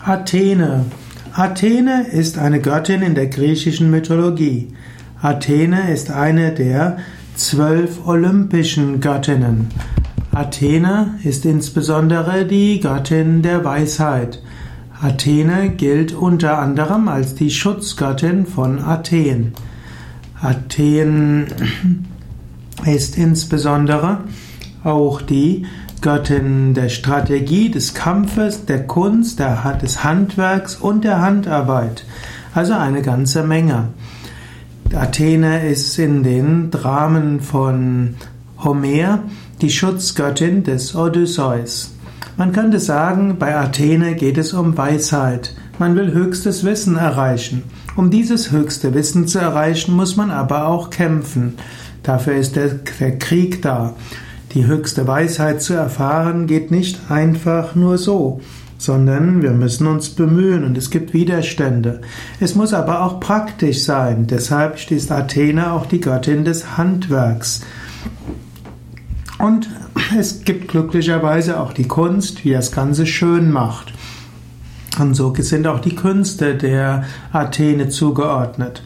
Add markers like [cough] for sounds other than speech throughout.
Athene. Athene ist eine Göttin in der griechischen Mythologie. Athene ist eine der zwölf olympischen Göttinnen. Athene ist insbesondere die Göttin der Weisheit. Athene gilt unter anderem als die Schutzgöttin von Athen. Athen [clears throat] ist insbesondere auch die Göttin der Strategie, des Kampfes, der Kunst, der, des Handwerks und der Handarbeit. Also eine ganze Menge. Athene ist in den Dramen von Homer die Schutzgöttin des Odysseus. Man könnte sagen, bei Athene geht es um Weisheit. Man will höchstes Wissen erreichen. Um dieses höchste Wissen zu erreichen, muss man aber auch kämpfen. Dafür ist der, der Krieg da. Die höchste Weisheit zu erfahren geht nicht einfach nur so, sondern wir müssen uns bemühen und es gibt Widerstände. Es muss aber auch praktisch sein. Deshalb ist Athene auch die Göttin des Handwerks. Und es gibt glücklicherweise auch die Kunst, die das Ganze schön macht. Und so sind auch die Künste der Athene zugeordnet.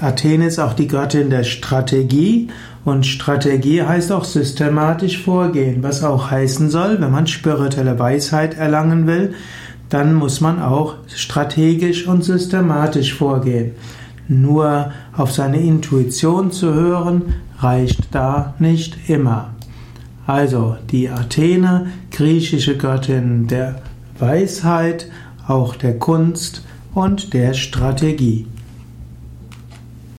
Athene ist auch die Göttin der Strategie und Strategie heißt auch systematisch vorgehen, was auch heißen soll, wenn man spirituelle Weisheit erlangen will, dann muss man auch strategisch und systematisch vorgehen. Nur auf seine Intuition zu hören, reicht da nicht immer. Also die Athene, griechische Göttin der Weisheit, auch der Kunst und der Strategie.